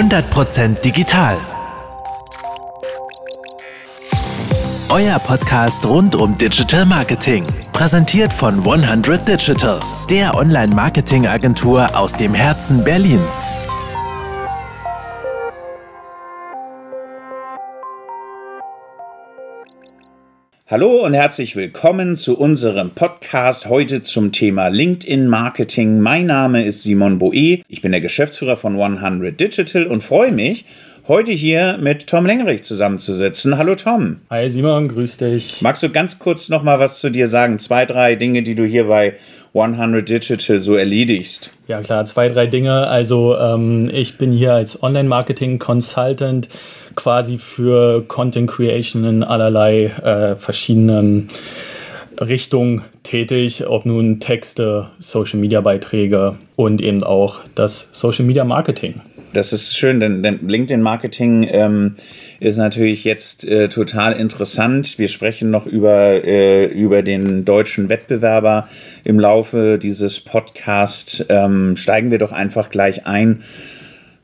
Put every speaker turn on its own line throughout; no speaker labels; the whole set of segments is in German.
100% digital. Euer Podcast rund um Digital Marketing. Präsentiert von 100 Digital, der Online-Marketing-Agentur aus dem Herzen Berlins.
Hallo und herzlich willkommen zu unserem Podcast heute zum Thema LinkedIn Marketing. Mein Name ist Simon Boe. Ich bin der Geschäftsführer von 100 Digital und freue mich, heute hier mit Tom Lengerich zusammenzusitzen. Hallo Tom.
Hi Simon, grüß dich.
Magst du ganz kurz noch mal was zu dir sagen? Zwei, drei Dinge, die du hier bei 100 Digital so erledigst?
Ja klar, zwei, drei Dinge. Also ähm, ich bin hier als Online-Marketing-Consultant quasi für Content Creation in allerlei äh, verschiedenen Richtungen tätig, ob nun Texte, Social-Media-Beiträge und eben auch das Social-Media-Marketing.
Das ist schön, denn, denn LinkedIn-Marketing ähm, ist natürlich jetzt äh, total interessant. Wir sprechen noch über, äh, über den deutschen Wettbewerber im Laufe dieses Podcasts. Ähm, steigen wir doch einfach gleich ein.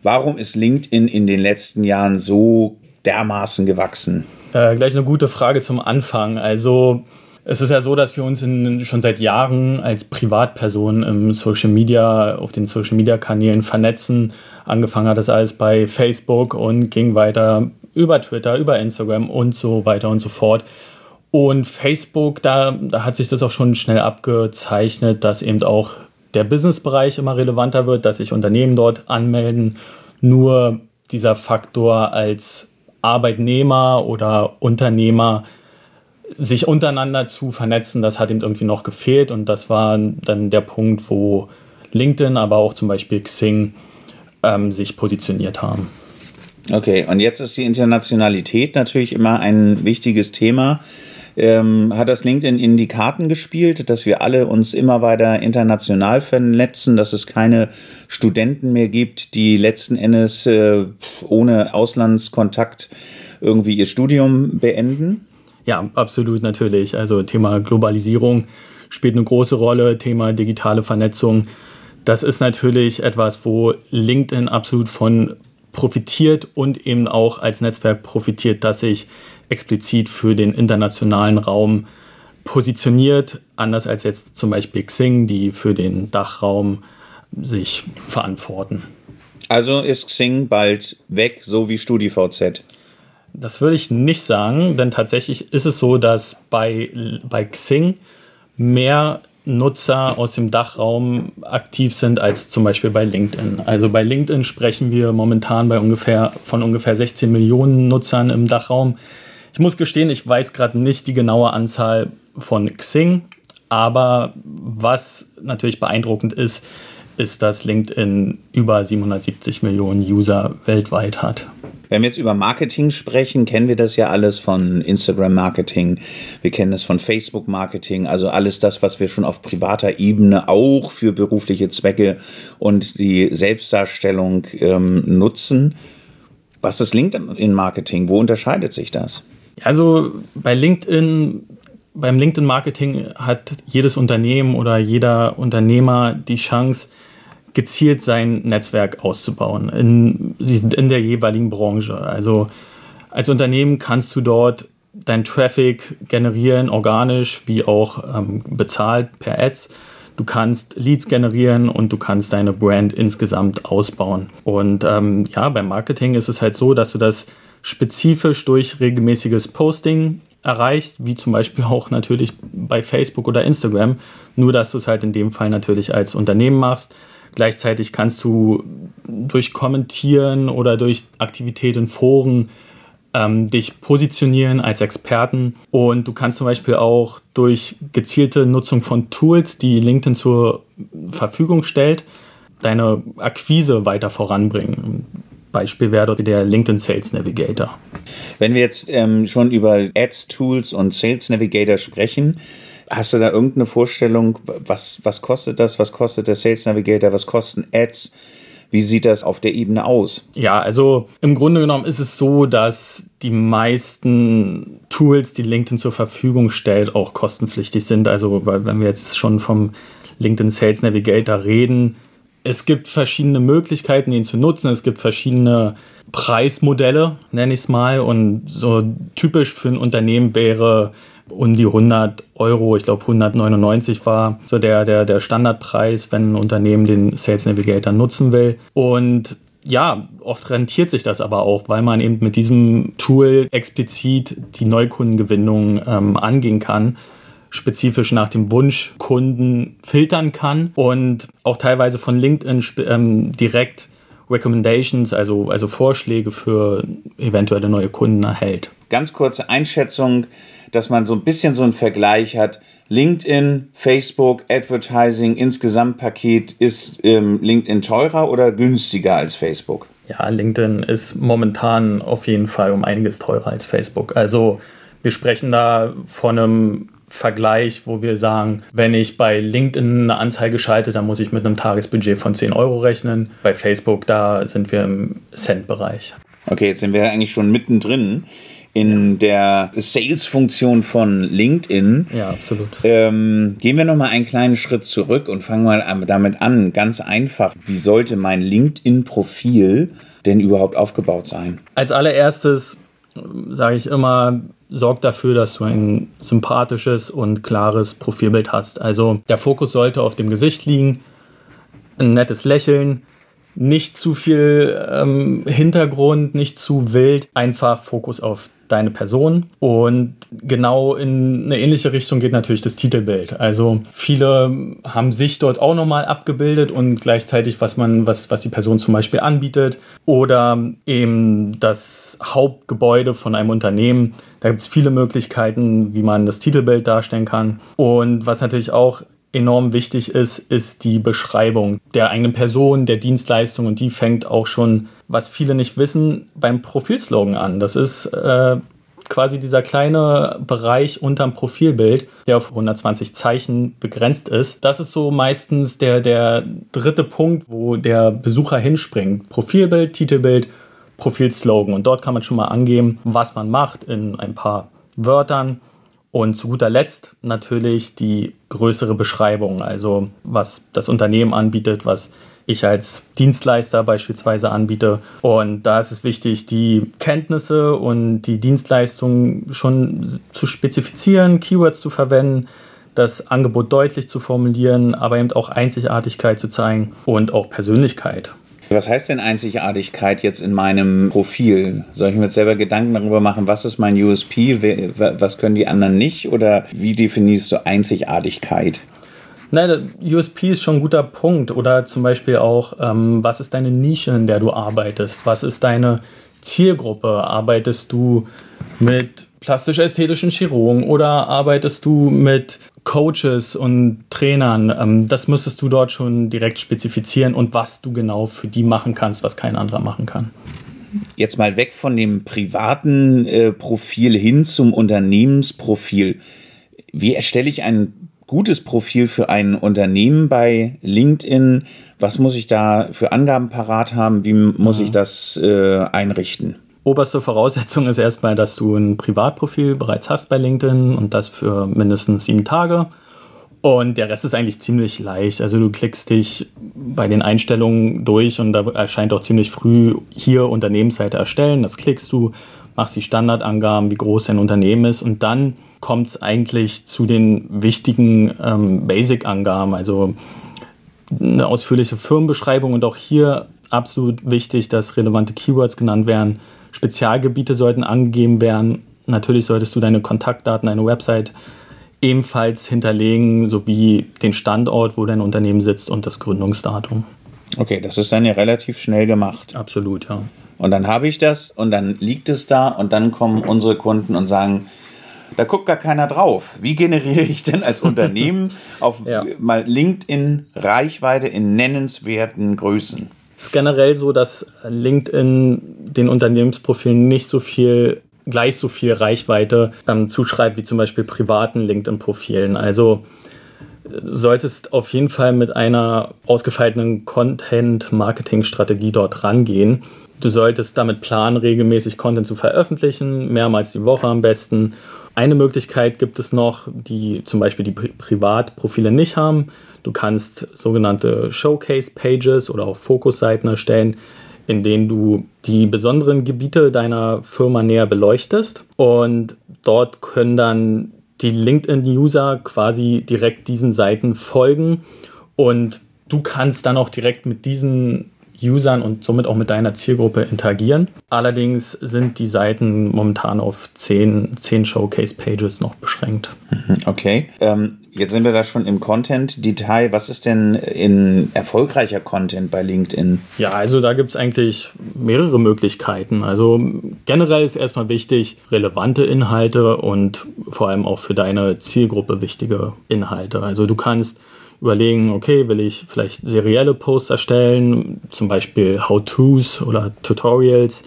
Warum ist LinkedIn in den letzten Jahren so dermaßen gewachsen?
Äh, gleich eine gute Frage zum Anfang. Also es ist ja so, dass wir uns in, schon seit Jahren als Privatpersonen im Social Media, auf den Social Media Kanälen vernetzen. Angefangen hat das alles bei Facebook und ging weiter über Twitter, über Instagram und so weiter und so fort. Und Facebook, da, da hat sich das auch schon schnell abgezeichnet, dass eben auch der Businessbereich immer relevanter wird, dass sich Unternehmen dort anmelden. Nur dieser Faktor als Arbeitnehmer oder Unternehmer sich untereinander zu vernetzen, das hat ihm irgendwie noch gefehlt und das war dann der Punkt, wo LinkedIn, aber auch zum Beispiel Xing ähm, sich positioniert haben.
Okay, und jetzt ist die Internationalität natürlich immer ein wichtiges Thema. Ähm, hat das LinkedIn in die Karten gespielt, dass wir alle uns immer weiter international vernetzen, dass es keine Studenten mehr gibt, die letzten Endes äh, ohne Auslandskontakt irgendwie ihr Studium beenden?
Ja, absolut natürlich. Also Thema Globalisierung spielt eine große Rolle, Thema digitale Vernetzung. Das ist natürlich etwas, wo LinkedIn absolut von profitiert und eben auch als Netzwerk profitiert, dass sich explizit für den internationalen Raum positioniert, anders als jetzt zum Beispiel Xing, die für den Dachraum sich verantworten.
Also ist Xing bald weg, so wie StudiVZ?
Das würde ich nicht sagen, denn tatsächlich ist es so, dass bei, bei Xing mehr Nutzer aus dem Dachraum aktiv sind als zum Beispiel bei LinkedIn. Also bei LinkedIn sprechen wir momentan bei ungefähr, von ungefähr 16 Millionen Nutzern im Dachraum. Ich muss gestehen, ich weiß gerade nicht die genaue Anzahl von Xing, aber was natürlich beeindruckend ist, ist, dass LinkedIn über 770 Millionen User weltweit hat.
Wenn wir jetzt über Marketing sprechen, kennen wir das ja alles von Instagram-Marketing, wir kennen es von Facebook-Marketing, also alles das, was wir schon auf privater Ebene auch für berufliche Zwecke und die Selbstdarstellung ähm, nutzen. Was ist LinkedIn-Marketing? Wo unterscheidet sich das?
Also bei LinkedIn, beim LinkedIn-Marketing hat jedes Unternehmen oder jeder Unternehmer die Chance, gezielt sein Netzwerk auszubauen. In, sie sind in der jeweiligen Branche. Also als Unternehmen kannst du dort dein Traffic generieren, organisch wie auch ähm, bezahlt per Ads. Du kannst Leads generieren und du kannst deine Brand insgesamt ausbauen. Und ähm, ja, beim Marketing ist es halt so, dass du das spezifisch durch regelmäßiges Posting erreicht, wie zum Beispiel auch natürlich bei Facebook oder Instagram, nur dass du es halt in dem Fall natürlich als Unternehmen machst. Gleichzeitig kannst du durch Kommentieren oder durch Aktivität in Foren ähm, dich positionieren als Experten und du kannst zum Beispiel auch durch gezielte Nutzung von Tools, die LinkedIn zur Verfügung stellt, deine Akquise weiter voranbringen. Beispiel wäre der LinkedIn Sales Navigator.
Wenn wir jetzt ähm, schon über Ads, Tools und Sales Navigator sprechen, hast du da irgendeine Vorstellung, was, was kostet das? Was kostet der Sales Navigator? Was kosten Ads? Wie sieht das auf der Ebene aus?
Ja, also im Grunde genommen ist es so, dass die meisten Tools, die LinkedIn zur Verfügung stellt, auch kostenpflichtig sind. Also, weil wenn wir jetzt schon vom LinkedIn Sales Navigator reden, Es gibt verschiedene Möglichkeiten, ihn zu nutzen. Es gibt verschiedene Preismodelle, nenne ich es mal. Und so typisch für ein Unternehmen wäre um die 100 Euro, ich glaube 199 war so der, der, der Standardpreis, wenn ein Unternehmen den Sales Navigator nutzen will. Und ja, oft rentiert sich das aber auch, weil man eben mit diesem Tool explizit die Neukundengewinnung ähm, angehen kann spezifisch nach dem Wunsch Kunden filtern kann und auch teilweise von LinkedIn ähm, direkt Recommendations, also, also Vorschläge für eventuelle neue Kunden erhält.
Ganz kurze Einschätzung, dass man so ein bisschen so einen Vergleich hat. LinkedIn, Facebook, Advertising, Insgesamtpaket, ist ähm, LinkedIn teurer oder günstiger als Facebook?
Ja, LinkedIn ist momentan auf jeden Fall um einiges teurer als Facebook. Also wir sprechen da von einem Vergleich, wo wir sagen, wenn ich bei LinkedIn eine Anzeige schalte, dann muss ich mit einem Tagesbudget von 10 Euro rechnen. Bei Facebook, da sind wir im Cent-Bereich.
Okay, jetzt sind wir eigentlich schon mittendrin in der Sales-Funktion von LinkedIn.
Ja, absolut.
Ähm, gehen wir nochmal einen kleinen Schritt zurück und fangen mal damit an. Ganz einfach. Wie sollte mein LinkedIn-Profil denn überhaupt aufgebaut sein?
Als allererstes sage ich immer, sorgt dafür, dass du ein sympathisches und klares Profilbild hast. Also der Fokus sollte auf dem Gesicht liegen, ein nettes Lächeln, nicht zu viel ähm, Hintergrund, nicht zu wild, einfach Fokus auf deine Person. Und genau in eine ähnliche Richtung geht natürlich das Titelbild. Also viele haben sich dort auch nochmal abgebildet und gleichzeitig, was man, was, was die Person zum Beispiel anbietet. Oder eben das Hauptgebäude von einem Unternehmen. Da gibt es viele Möglichkeiten, wie man das Titelbild darstellen kann. Und was natürlich auch enorm wichtig ist, ist die Beschreibung der eigenen Person, der Dienstleistung und die fängt auch schon, was viele nicht wissen, beim Profilslogan an. Das ist äh, quasi dieser kleine Bereich unterm Profilbild, der auf 120 Zeichen begrenzt ist. Das ist so meistens der, der dritte Punkt, wo der Besucher hinspringt. Profilbild, Titelbild, Profilslogan. Und dort kann man schon mal angeben, was man macht in ein paar Wörtern. Und zu guter Letzt natürlich die größere Beschreibung, also was das Unternehmen anbietet, was ich als Dienstleister beispielsweise anbiete. Und da ist es wichtig, die Kenntnisse und die Dienstleistungen schon zu spezifizieren, Keywords zu verwenden, das Angebot deutlich zu formulieren, aber eben auch Einzigartigkeit zu zeigen und auch Persönlichkeit.
Was heißt denn Einzigartigkeit jetzt in meinem Profil? Soll ich mir jetzt selber Gedanken darüber machen, was ist mein USP, was können die anderen nicht oder wie definierst du Einzigartigkeit?
Nein, USP ist schon ein guter Punkt. Oder zum Beispiel auch, ähm, was ist deine Nische, in der du arbeitest? Was ist deine Zielgruppe? Arbeitest du mit plastisch-ästhetischen Chirurgen oder arbeitest du mit Coaches und Trainern, ähm, das müsstest du dort schon direkt spezifizieren und was du genau für die machen kannst, was kein anderer machen kann.
Jetzt mal weg von dem privaten äh, Profil hin zum Unternehmensprofil. Wie erstelle ich ein gutes Profil für ein Unternehmen bei LinkedIn? Was muss ich da für Angaben parat haben? Wie muss ich das äh, einrichten?
Oberste Voraussetzung ist erstmal, dass du ein Privatprofil bereits hast bei LinkedIn und das für mindestens sieben Tage. Und der Rest ist eigentlich ziemlich leicht. Also du klickst dich bei den Einstellungen durch und da erscheint auch ziemlich früh hier Unternehmensseite erstellen. Das klickst du, machst die Standardangaben, wie groß dein Unternehmen ist und dann kommt es eigentlich zu den wichtigen ähm, Basic-Angaben, also eine ausführliche Firmenbeschreibung und auch hier absolut wichtig, dass relevante Keywords genannt werden Spezialgebiete sollten angegeben werden. Natürlich solltest du deine Kontaktdaten, deine Website ebenfalls hinterlegen, sowie den Standort, wo dein Unternehmen sitzt und das Gründungsdatum.
Okay, das ist dann ja relativ schnell gemacht.
Absolut, ja.
Und dann habe ich das und dann liegt es da und dann kommen unsere Kunden und sagen, da guckt gar keiner drauf. Wie generiere ich denn als Unternehmen auf ja. mal LinkedIn Reichweite in nennenswerten Größen?
Es ist generell so, dass LinkedIn den Unternehmensprofilen nicht so viel gleich so viel Reichweite ähm, zuschreibt wie zum Beispiel privaten LinkedIn-Profilen. Also solltest auf jeden Fall mit einer ausgefeilten Content-Marketing-Strategie dort rangehen. Du solltest damit planen, regelmäßig Content zu veröffentlichen, mehrmals die Woche am besten Eine Möglichkeit gibt es noch, die zum Beispiel die Pri Privatprofile nicht haben. Du kannst sogenannte Showcase-Pages oder auch Fokusseiten erstellen, in denen du die besonderen Gebiete deiner Firma näher beleuchtest. Und dort können dann die LinkedIn-User quasi direkt diesen Seiten folgen. Und du kannst dann auch direkt mit diesen Usern und somit auch mit deiner Zielgruppe interagieren. Allerdings sind die Seiten momentan auf 10, 10 Showcase-Pages noch beschränkt.
Mhm, okay. Ähm, jetzt sind wir da schon im Content-Detail. Was ist denn in erfolgreicher Content bei LinkedIn?
Ja, also da gibt es eigentlich mehrere Möglichkeiten. Also generell ist erstmal wichtig, relevante Inhalte und vor allem auch für deine Zielgruppe wichtige Inhalte. Also du kannst überlegen, okay, will ich vielleicht serielle Posts erstellen, zum Beispiel How-Tos oder Tutorials.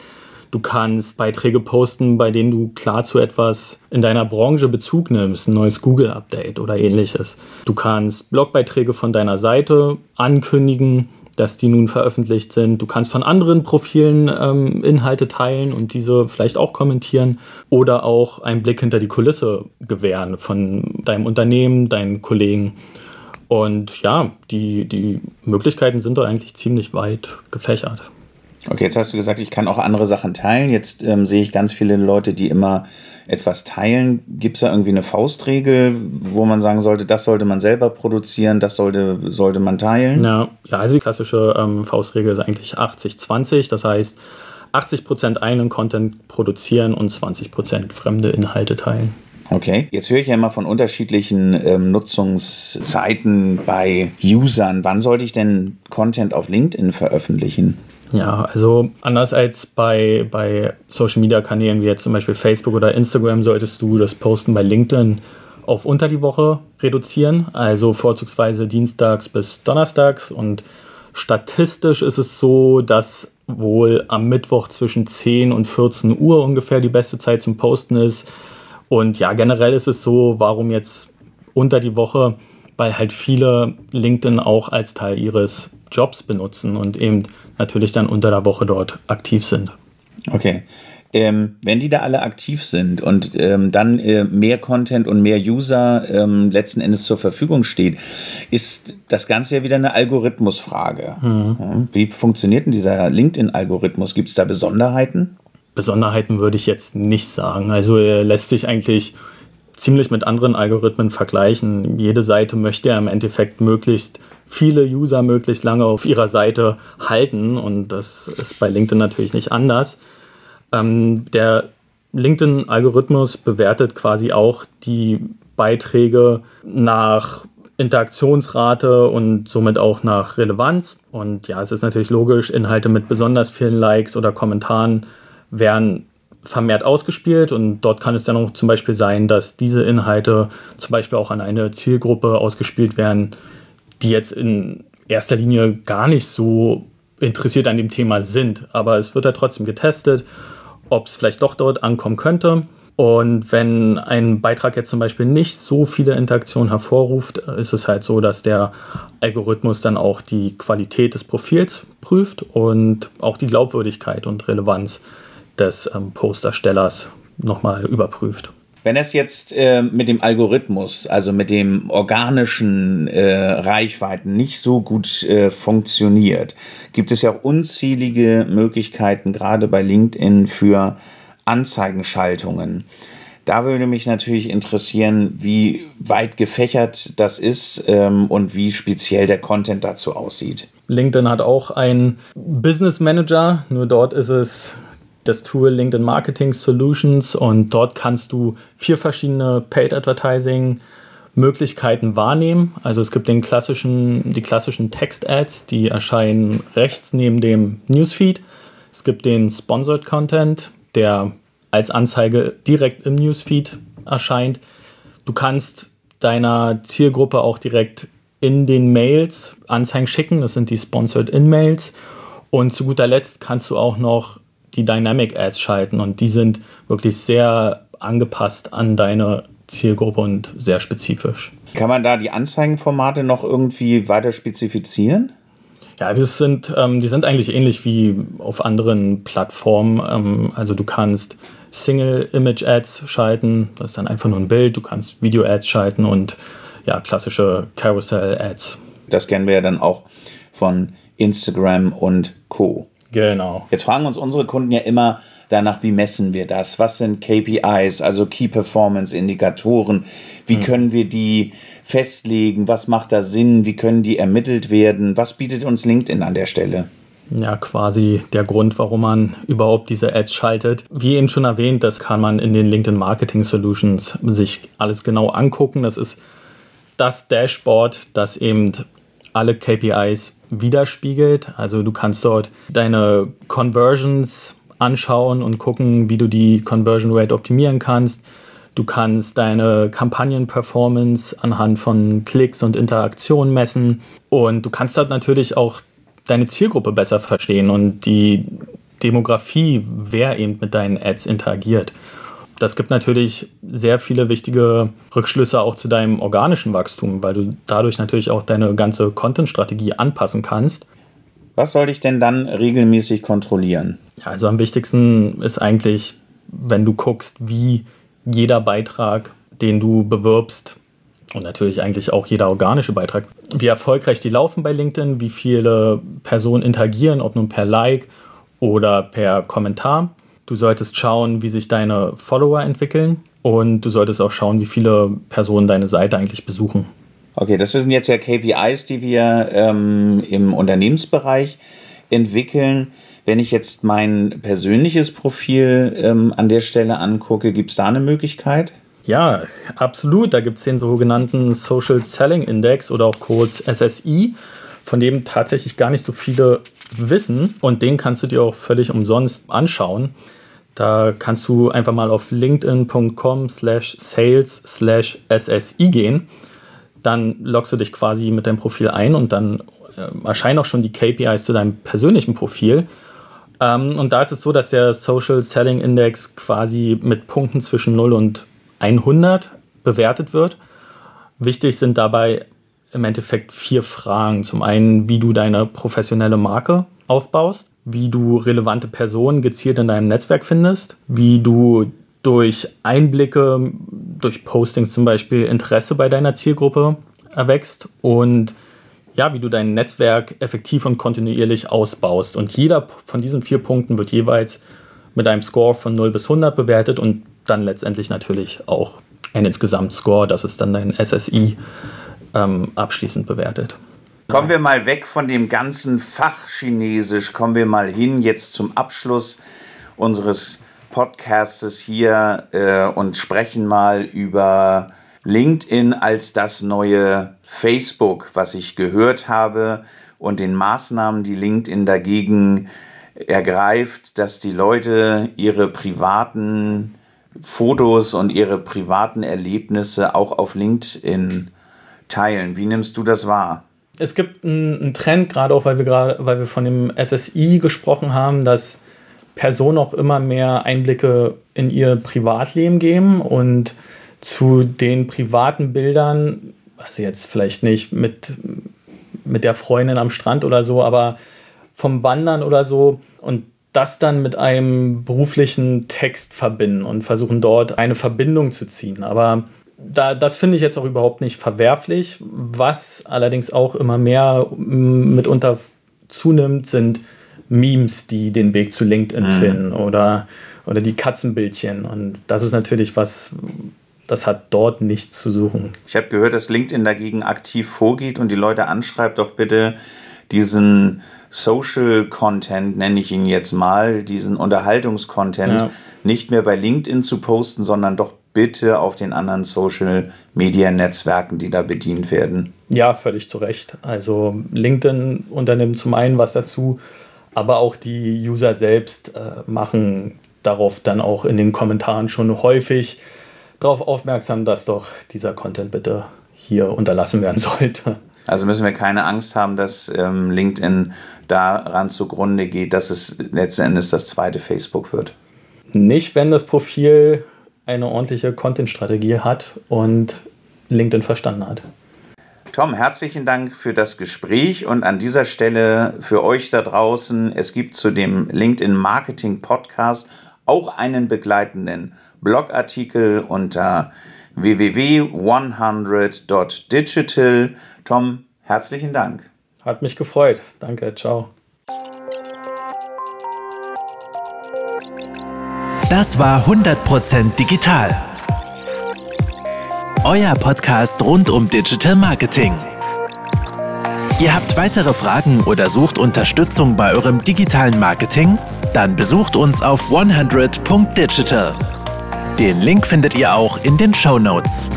Du kannst Beiträge posten, bei denen du klar zu etwas in deiner Branche Bezug nimmst, ein neues Google-Update oder ähnliches. Du kannst Blogbeiträge von deiner Seite ankündigen, dass die nun veröffentlicht sind. Du kannst von anderen Profilen ähm, Inhalte teilen und diese vielleicht auch kommentieren oder auch einen Blick hinter die Kulisse gewähren von deinem Unternehmen, deinen Kollegen. Und ja, die, die Möglichkeiten sind da eigentlich ziemlich weit gefächert.
Okay, jetzt hast du gesagt, ich kann auch andere Sachen teilen. Jetzt ähm, sehe ich ganz viele Leute, die immer etwas teilen. Gibt es da irgendwie eine Faustregel, wo man sagen sollte, das sollte man selber produzieren, das sollte, sollte man teilen?
Ja, ja also die klassische ähm, Faustregel ist eigentlich 80-20. Das heißt, 80% eigenen Content produzieren und 20% fremde Inhalte teilen.
Okay, jetzt höre ich ja immer von unterschiedlichen ähm, Nutzungszeiten bei Usern. Wann sollte ich denn Content auf LinkedIn veröffentlichen?
Ja, also anders als bei, bei Social Media Kanälen wie jetzt zum Beispiel Facebook oder Instagram solltest du das Posten bei LinkedIn auf unter die Woche reduzieren, also vorzugsweise dienstags bis donnerstags. Und statistisch ist es so, dass wohl am Mittwoch zwischen 10 und 14 Uhr ungefähr die beste Zeit zum Posten ist. Und ja, generell ist es so, warum jetzt unter die Woche, weil halt viele LinkedIn auch als Teil ihres Jobs benutzen und eben natürlich dann unter der Woche dort aktiv sind.
Okay. Ähm, wenn die da alle aktiv sind und ähm, dann äh, mehr Content und mehr User ähm, letzten Endes zur Verfügung steht, ist das Ganze ja wieder eine Algorithmusfrage. Mhm. Wie funktioniert denn dieser LinkedIn-Algorithmus? Gibt es da Besonderheiten?
Besonderheiten würde ich jetzt nicht sagen. Also er lässt sich eigentlich ziemlich mit anderen Algorithmen vergleichen. Jede Seite möchte ja im Endeffekt möglichst viele User möglichst lange auf ihrer Seite halten und das ist bei LinkedIn natürlich nicht anders. Ähm, der LinkedIn-Algorithmus bewertet quasi auch die Beiträge nach Interaktionsrate und somit auch nach Relevanz. Und ja, es ist natürlich logisch, Inhalte mit besonders vielen Likes oder Kommentaren werden vermehrt ausgespielt und dort kann es dann auch zum Beispiel sein, dass diese Inhalte zum Beispiel auch an eine Zielgruppe ausgespielt werden, die jetzt in erster Linie gar nicht so interessiert an dem Thema sind. Aber es wird ja trotzdem getestet, ob es vielleicht doch dort ankommen könnte. Und wenn ein Beitrag jetzt zum Beispiel nicht so viele Interaktionen hervorruft, ist es halt so, dass der Algorithmus dann auch die Qualität des Profils prüft und auch die Glaubwürdigkeit und Relevanz des ähm, Posterstellers nochmal überprüft.
Wenn es jetzt äh, mit dem Algorithmus, also mit dem organischen äh, Reichweiten nicht so gut äh, funktioniert, gibt es ja auch unzählige Möglichkeiten, gerade bei LinkedIn, für Anzeigenschaltungen. Da würde mich natürlich interessieren, wie weit gefächert das ist ähm, und wie speziell der Content dazu aussieht.
LinkedIn hat auch einen Business Manager, nur dort ist es das Tool LinkedIn Marketing Solutions und dort kannst du vier verschiedene Paid Advertising Möglichkeiten wahrnehmen. Also es gibt den klassischen, die klassischen Text-Ads, die erscheinen rechts neben dem Newsfeed. Es gibt den Sponsored Content, der als Anzeige direkt im Newsfeed erscheint. Du kannst deiner Zielgruppe auch direkt in den Mails Anzeigen schicken. Das sind die Sponsored In-Mails. Und zu guter Letzt kannst du auch noch die Dynamic Ads schalten und die sind wirklich sehr angepasst an deine Zielgruppe und sehr spezifisch.
Kann man da die Anzeigenformate noch irgendwie weiter spezifizieren?
Ja, das sind, ähm, die sind eigentlich ähnlich wie auf anderen Plattformen. Ähm, also du kannst Single-Image-Ads schalten, das ist dann einfach nur ein Bild. Du kannst Video-Ads schalten und ja, klassische Carousel-Ads.
Das kennen wir ja dann auch von Instagram und Co.
Genau.
Jetzt fragen uns unsere Kunden ja immer danach, wie messen wir das? Was sind KPIs, also Key Performance Indikatoren? Wie mhm. können wir die festlegen? Was macht da Sinn? Wie können die ermittelt werden? Was bietet uns LinkedIn an der Stelle?
ja quasi der Grund, warum man überhaupt diese Ads schaltet. Wie eben schon erwähnt, das kann man in den LinkedIn Marketing Solutions sich alles genau angucken. Das ist das Dashboard, das eben alle KPIs widerspiegelt. Also du kannst dort deine Conversions anschauen und gucken, wie du die Conversion Rate optimieren kannst. Du kannst deine Kampagnen-Performance anhand von Klicks und Interaktionen messen. Und du kannst dort natürlich auch deine Zielgruppe besser verstehen und die Demografie, wer eben mit deinen Ads interagiert. Das gibt natürlich sehr viele wichtige Rückschlüsse auch zu deinem organischen Wachstum, weil du dadurch natürlich auch deine ganze Content-Strategie anpassen kannst.
Was soll ich denn dann regelmäßig kontrollieren?
Ja, also am wichtigsten ist eigentlich, wenn du guckst, wie jeder Beitrag, den du bewirbst, und natürlich eigentlich auch jeder organische Beitrag, wie erfolgreich die laufen bei LinkedIn, wie viele Personen interagieren, ob nun per Like oder per Kommentar. Du solltest schauen, wie sich deine Follower entwickeln und du solltest auch schauen, wie viele Personen deine Seite eigentlich besuchen.
Okay, das sind jetzt ja KPIs, die wir ähm, im Unternehmensbereich entwickeln. Wenn ich jetzt mein persönliches Profil ähm, an der Stelle angucke, gibt es da eine Möglichkeit?
Ja, absolut. Da gibt es den sogenannten Social Selling Index oder auch kurz SSI, von dem tatsächlich gar nicht so viele wissen und den kannst du dir auch völlig umsonst anschauen. Da kannst du einfach mal auf linkedin.com slash sales slash SSI gehen. Dann loggst du dich quasi mit deinem Profil ein und dann äh, erscheinen auch schon die KPIs zu deinem persönlichen Profil. Ähm, und da ist es so, dass der Social Selling Index quasi mit Punkten zwischen 0 und 100 bewertet wird. Wichtig sind dabei im Endeffekt vier Fragen. Zum einen, wie du deine professionelle Marke aufbaust wie du relevante Personen gezielt in deinem Netzwerk findest, wie du durch Einblicke, durch Postings zum Beispiel Interesse bei deiner Zielgruppe erwächst und ja, wie du dein Netzwerk effektiv und kontinuierlich ausbaust. Und jeder von diesen vier Punkten wird jeweils mit einem Score von 0 bis 100 bewertet und dann letztendlich natürlich auch ein Insgesamt-Score, das ist dann dein SSI ähm, abschließend bewertet.
Kommen wir mal weg von dem ganzen Fachchinesisch, kommen wir mal hin jetzt zum Abschluss unseres Podcastes hier äh, und sprechen mal über LinkedIn als das neue Facebook, was ich gehört habe und den Maßnahmen, die LinkedIn dagegen ergreift, dass die Leute ihre privaten Fotos und ihre privaten Erlebnisse auch auf LinkedIn teilen. Wie nimmst du das wahr?
Es gibt einen, Trend, gerade auch weil wir gerade, weil wir von dem SSI gesprochen haben, dass Personen auch immer mehr Einblicke in ihr Privatleben geben und zu den privaten Bildern, also jetzt vielleicht nicht mit, mit der Freundin am Strand oder so, aber vom Wandern oder so und das dann mit einem beruflichen Text verbinden und versuchen dort eine Verbindung zu ziehen. Aber da, das finde ich jetzt auch überhaupt nicht verwerflich. Was allerdings auch immer mehr mitunter zunimmt, sind Memes, die den Weg zu LinkedIn mhm. finden oder, oder die Katzenbildchen. Und das ist natürlich was, das hat dort nichts zu suchen.
Ich habe gehört, dass LinkedIn dagegen aktiv vorgeht und die Leute anschreibt, doch bitte diesen Social Content, nenne ich ihn jetzt mal, diesen Unterhaltungskontent, ja. nicht mehr bei LinkedIn zu posten, sondern doch bitte auf den anderen Social Media Netzwerken, die da bedient werden.
Ja, völlig zu Recht. Also LinkedIn unternimmt zum einen was dazu, aber auch die User selbst äh, machen darauf dann auch in den Kommentaren schon häufig darauf aufmerksam, dass doch dieser Content bitte hier unterlassen werden sollte.
Also müssen wir keine Angst haben, dass ähm, LinkedIn daran zugrunde geht, dass es letzten Endes das zweite Facebook wird.
Nicht, wenn das Profil eine ordentliche Content-Strategie hat und LinkedIn verstanden hat.
Tom, herzlichen Dank für das Gespräch und an dieser Stelle für euch da draußen, es gibt zu dem LinkedIn Marketing Podcast auch einen begleitenden Blogartikel unter www.100.digital. Tom, herzlichen Dank.
Hat mich gefreut. Danke, ciao.
Das war 100% digital. Euer Podcast rund um Digital Marketing. Ihr habt weitere Fragen oder sucht Unterstützung bei eurem digitalen Marketing? Dann besucht uns auf 100.digital. Den Link findet ihr auch in den Show Notes.